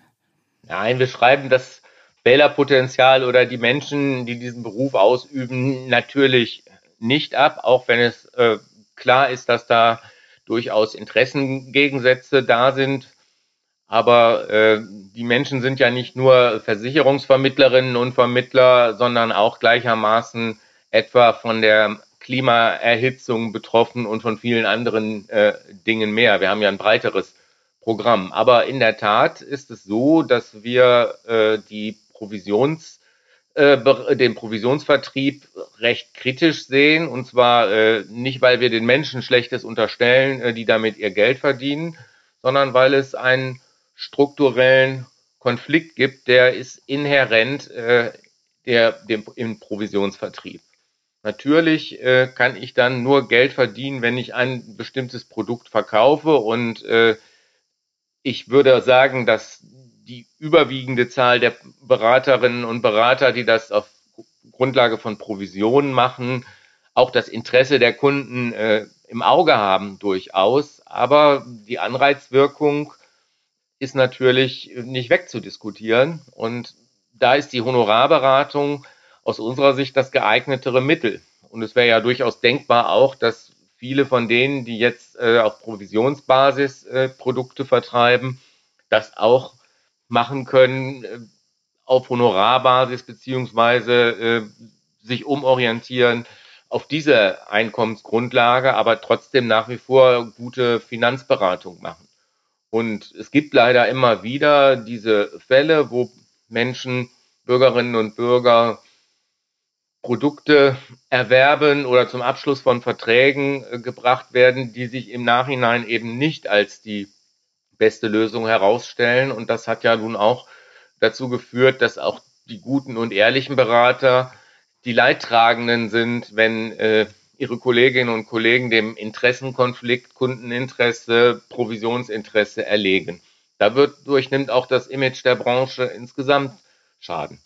Nein, wir schreiben das Wählerpotenzial oder die Menschen, die diesen Beruf ausüben, natürlich nicht ab, auch wenn es äh, klar ist, dass da durchaus Interessengegensätze da sind. Aber äh, die Menschen sind ja nicht nur Versicherungsvermittlerinnen und Vermittler, sondern auch gleichermaßen etwa von der Klimaerhitzung betroffen und von vielen anderen äh, Dingen mehr. Wir haben ja ein breiteres Programm. Aber in der Tat ist es so, dass wir äh, die Provisions, äh, den Provisionsvertrieb recht kritisch sehen. Und zwar äh, nicht, weil wir den Menschen Schlechtes unterstellen, äh, die damit ihr Geld verdienen, sondern weil es einen strukturellen Konflikt gibt, der ist inhärent äh, der, dem, im Provisionsvertrieb. Natürlich äh, kann ich dann nur Geld verdienen, wenn ich ein bestimmtes Produkt verkaufe und äh, ich würde sagen, dass die überwiegende Zahl der Beraterinnen und Berater, die das auf Grundlage von Provisionen machen, auch das Interesse der Kunden äh, im Auge haben durchaus. Aber die Anreizwirkung ist natürlich nicht wegzudiskutieren. Und da ist die Honorarberatung aus unserer Sicht das geeignetere Mittel. Und es wäre ja durchaus denkbar auch, dass viele von denen, die jetzt äh, auf Provisionsbasis äh, Produkte vertreiben, das auch machen können äh, auf Honorarbasis beziehungsweise äh, sich umorientieren auf diese Einkommensgrundlage, aber trotzdem nach wie vor gute Finanzberatung machen. Und es gibt leider immer wieder diese Fälle, wo Menschen, Bürgerinnen und Bürger Produkte erwerben oder zum Abschluss von Verträgen äh, gebracht werden, die sich im Nachhinein eben nicht als die beste Lösung herausstellen. Und das hat ja nun auch dazu geführt, dass auch die guten und ehrlichen Berater die Leidtragenden sind, wenn äh, ihre Kolleginnen und Kollegen dem Interessenkonflikt, Kundeninteresse, Provisionsinteresse erlegen. Dadurch nimmt auch das Image der Branche insgesamt Schaden.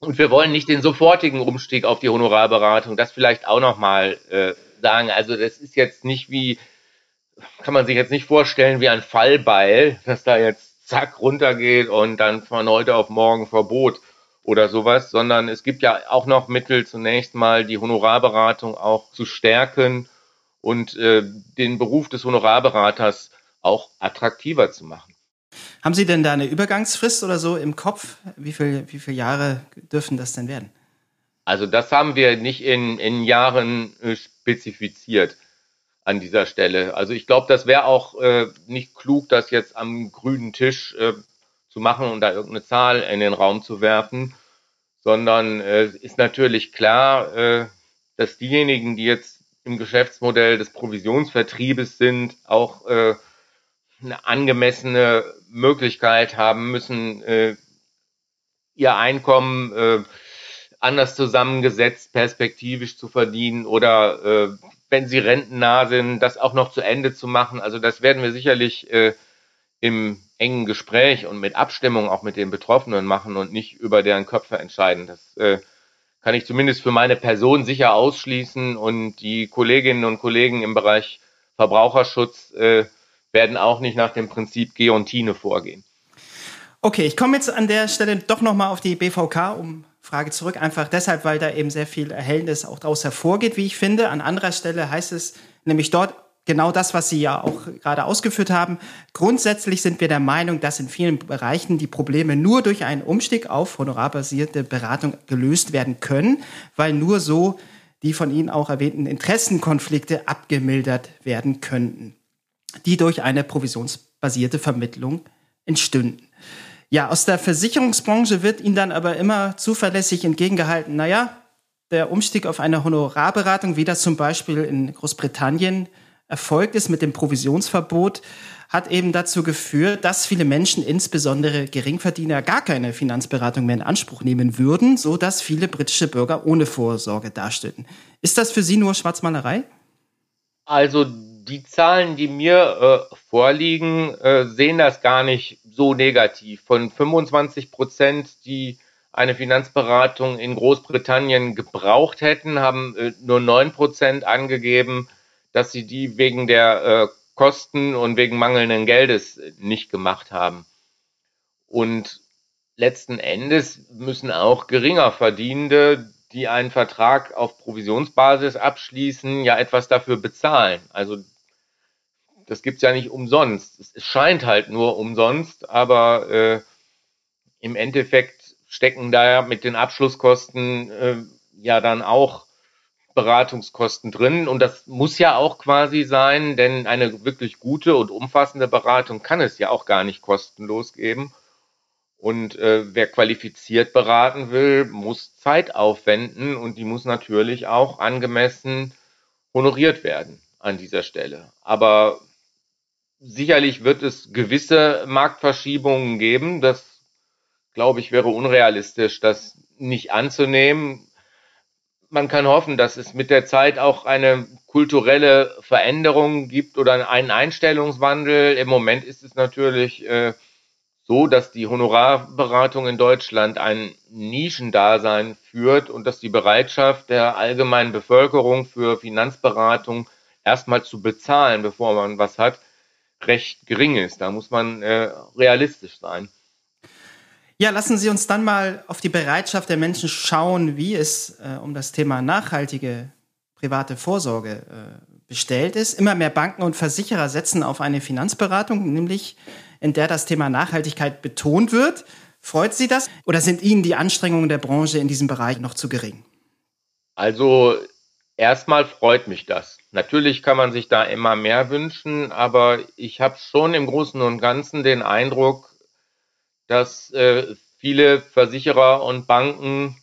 Und wir wollen nicht den sofortigen Umstieg auf die Honorarberatung, das vielleicht auch nochmal äh, sagen. Also das ist jetzt nicht wie, kann man sich jetzt nicht vorstellen wie ein Fallbeil, dass da jetzt zack runtergeht und dann von heute auf morgen Verbot oder sowas, sondern es gibt ja auch noch Mittel, zunächst mal die Honorarberatung auch zu stärken und äh, den Beruf des Honorarberaters auch attraktiver zu machen. Haben Sie denn da eine Übergangsfrist oder so im Kopf? Wie, viel, wie viele Jahre dürfen das denn werden? Also das haben wir nicht in, in Jahren äh, spezifiziert an dieser Stelle. Also ich glaube, das wäre auch äh, nicht klug, das jetzt am grünen Tisch äh, zu machen und da irgendeine Zahl in den Raum zu werfen, sondern äh, ist natürlich klar, äh, dass diejenigen, die jetzt im Geschäftsmodell des Provisionsvertriebes sind, auch äh, eine angemessene Möglichkeit haben müssen, äh, ihr Einkommen äh, anders zusammengesetzt, perspektivisch zu verdienen oder äh, wenn sie rentennah sind, das auch noch zu Ende zu machen. Also das werden wir sicherlich äh, im engen Gespräch und mit Abstimmung auch mit den Betroffenen machen und nicht über deren Köpfe entscheiden. Das äh, kann ich zumindest für meine Person sicher ausschließen und die Kolleginnen und Kollegen im Bereich Verbraucherschutz äh, werden auch nicht nach dem Prinzip Geontine vorgehen. Okay, ich komme jetzt an der Stelle doch nochmal auf die BVK um Frage zurück, einfach deshalb, weil da eben sehr viel Erhellendes auch daraus hervorgeht, wie ich finde. An anderer Stelle heißt es nämlich dort genau das, was Sie ja auch gerade ausgeführt haben. Grundsätzlich sind wir der Meinung, dass in vielen Bereichen die Probleme nur durch einen Umstieg auf honorarbasierte Beratung gelöst werden können, weil nur so die von Ihnen auch erwähnten Interessenkonflikte abgemildert werden könnten die durch eine provisionsbasierte Vermittlung entstünden. Ja, aus der Versicherungsbranche wird Ihnen dann aber immer zuverlässig entgegengehalten, naja, der Umstieg auf eine Honorarberatung, wie das zum Beispiel in Großbritannien erfolgt ist mit dem Provisionsverbot, hat eben dazu geführt, dass viele Menschen, insbesondere Geringverdiener, gar keine Finanzberatung mehr in Anspruch nehmen würden, so dass viele britische Bürger ohne Vorsorge dastünden. Ist das für Sie nur Schwarzmalerei? Also die Zahlen, die mir äh, vorliegen, äh, sehen das gar nicht so negativ. Von 25 Prozent, die eine Finanzberatung in Großbritannien gebraucht hätten, haben äh, nur 9 Prozent angegeben, dass sie die wegen der äh, Kosten und wegen mangelnden Geldes nicht gemacht haben. Und letzten Endes müssen auch geringer Verdienende die einen Vertrag auf Provisionsbasis abschließen, ja etwas dafür bezahlen. Also das gibt's ja nicht umsonst. Es, scheint halt nur umsonst, aber äh, im Endeffekt stecken da ja mit den Abschlusskosten äh, ja dann auch Beratungskosten drin. Und das muss ja auch quasi sein, denn eine wirklich gute und umfassende Beratung kann es ja auch gar nicht kostenlos geben. Und äh, wer qualifiziert beraten will, muss Zeit aufwenden und die muss natürlich auch angemessen honoriert werden an dieser Stelle. Aber sicherlich wird es gewisse Marktverschiebungen geben. Das, glaube ich, wäre unrealistisch, das nicht anzunehmen. Man kann hoffen, dass es mit der Zeit auch eine kulturelle Veränderungen gibt oder einen Einstellungswandel. Im Moment ist es natürlich äh, so, dass die Honorarberatung in Deutschland ein Nischendasein führt und dass die Bereitschaft der allgemeinen Bevölkerung für Finanzberatung erstmal zu bezahlen, bevor man was hat, recht gering ist. Da muss man äh, realistisch sein. Ja, lassen Sie uns dann mal auf die Bereitschaft der Menschen schauen, wie es äh, um das Thema nachhaltige private Vorsorge äh, bestellt ist. Immer mehr Banken und Versicherer setzen auf eine Finanzberatung, nämlich in der das Thema Nachhaltigkeit betont wird. Freut Sie das oder sind Ihnen die Anstrengungen der Branche in diesem Bereich noch zu gering? Also erstmal freut mich das. Natürlich kann man sich da immer mehr wünschen, aber ich habe schon im Großen und Ganzen den Eindruck, dass äh, viele Versicherer und Banken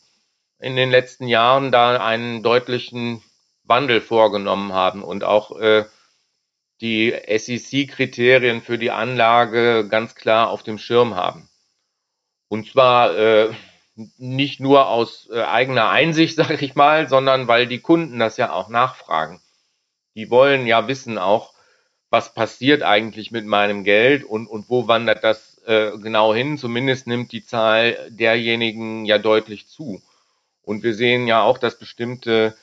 in den letzten Jahren da einen deutlichen Wandel vorgenommen haben und auch äh, die SEC-Kriterien für die Anlage ganz klar auf dem Schirm haben. Und zwar äh, nicht nur aus äh, eigener Einsicht, sage ich mal, sondern weil die Kunden das ja auch nachfragen. Die wollen ja wissen auch, was passiert eigentlich mit meinem Geld und, und wo wandert das äh, genau hin. Zumindest nimmt die Zahl derjenigen ja deutlich zu. Und wir sehen ja auch, dass bestimmte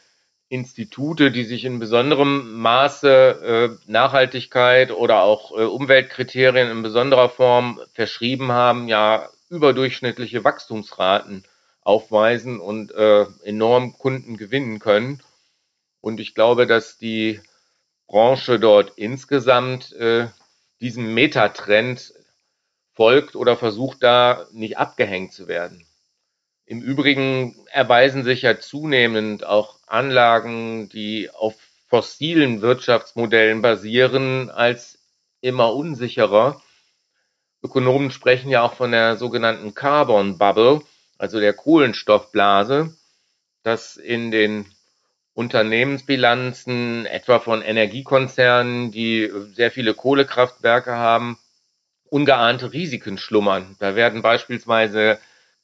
Institute, die sich in besonderem Maße äh, Nachhaltigkeit oder auch äh, Umweltkriterien in besonderer Form verschrieben haben, ja überdurchschnittliche Wachstumsraten aufweisen und äh, enorm Kunden gewinnen können. Und ich glaube, dass die Branche dort insgesamt äh, diesem Metatrend folgt oder versucht da nicht abgehängt zu werden. Im Übrigen erweisen sich ja zunehmend auch Anlagen, die auf fossilen Wirtschaftsmodellen basieren, als immer unsicherer. Ökonomen sprechen ja auch von der sogenannten Carbon Bubble, also der Kohlenstoffblase, dass in den Unternehmensbilanzen etwa von Energiekonzernen, die sehr viele Kohlekraftwerke haben, ungeahnte Risiken schlummern. Da werden beispielsweise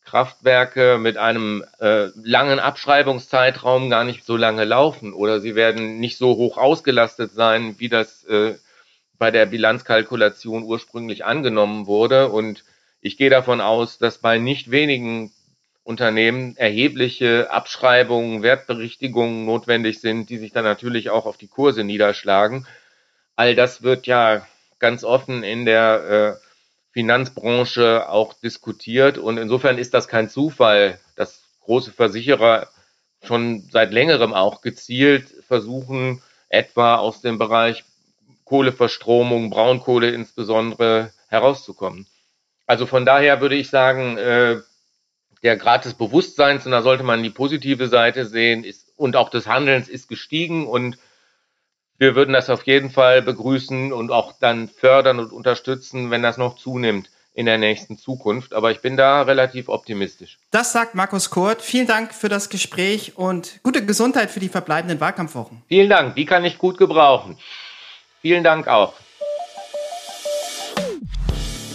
Kraftwerke mit einem äh, langen Abschreibungszeitraum gar nicht so lange laufen oder sie werden nicht so hoch ausgelastet sein, wie das äh, bei der Bilanzkalkulation ursprünglich angenommen wurde. Und ich gehe davon aus, dass bei nicht wenigen Unternehmen erhebliche Abschreibungen, Wertberichtigungen notwendig sind, die sich dann natürlich auch auf die Kurse niederschlagen. All das wird ja ganz offen in der äh, Finanzbranche auch diskutiert. Und insofern ist das kein Zufall, dass große Versicherer schon seit längerem auch gezielt versuchen, etwa aus dem Bereich Kohleverstromung, Braunkohle insbesondere herauszukommen. Also von daher würde ich sagen, äh, der Grad des Bewusstseins, und da sollte man die positive Seite sehen, ist, und auch des Handelns ist gestiegen und wir würden das auf jeden Fall begrüßen und auch dann fördern und unterstützen, wenn das noch zunimmt in der nächsten Zukunft. Aber ich bin da relativ optimistisch. Das sagt Markus Kurt. Vielen Dank für das Gespräch und gute Gesundheit für die verbleibenden Wahlkampfwochen. Vielen Dank. Die kann ich gut gebrauchen. Vielen Dank auch.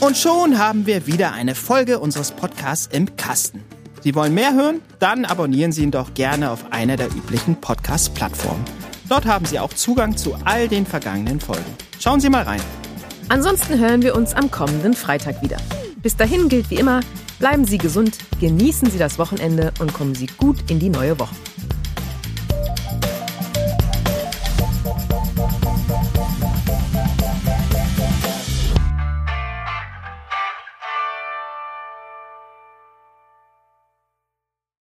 Und schon haben wir wieder eine Folge unseres Podcasts im Kasten. Sie wollen mehr hören? Dann abonnieren Sie ihn doch gerne auf einer der üblichen Podcast-Plattformen. Dort haben Sie auch Zugang zu all den vergangenen Folgen. Schauen Sie mal rein. Ansonsten hören wir uns am kommenden Freitag wieder. Bis dahin gilt wie immer, bleiben Sie gesund, genießen Sie das Wochenende und kommen Sie gut in die neue Woche.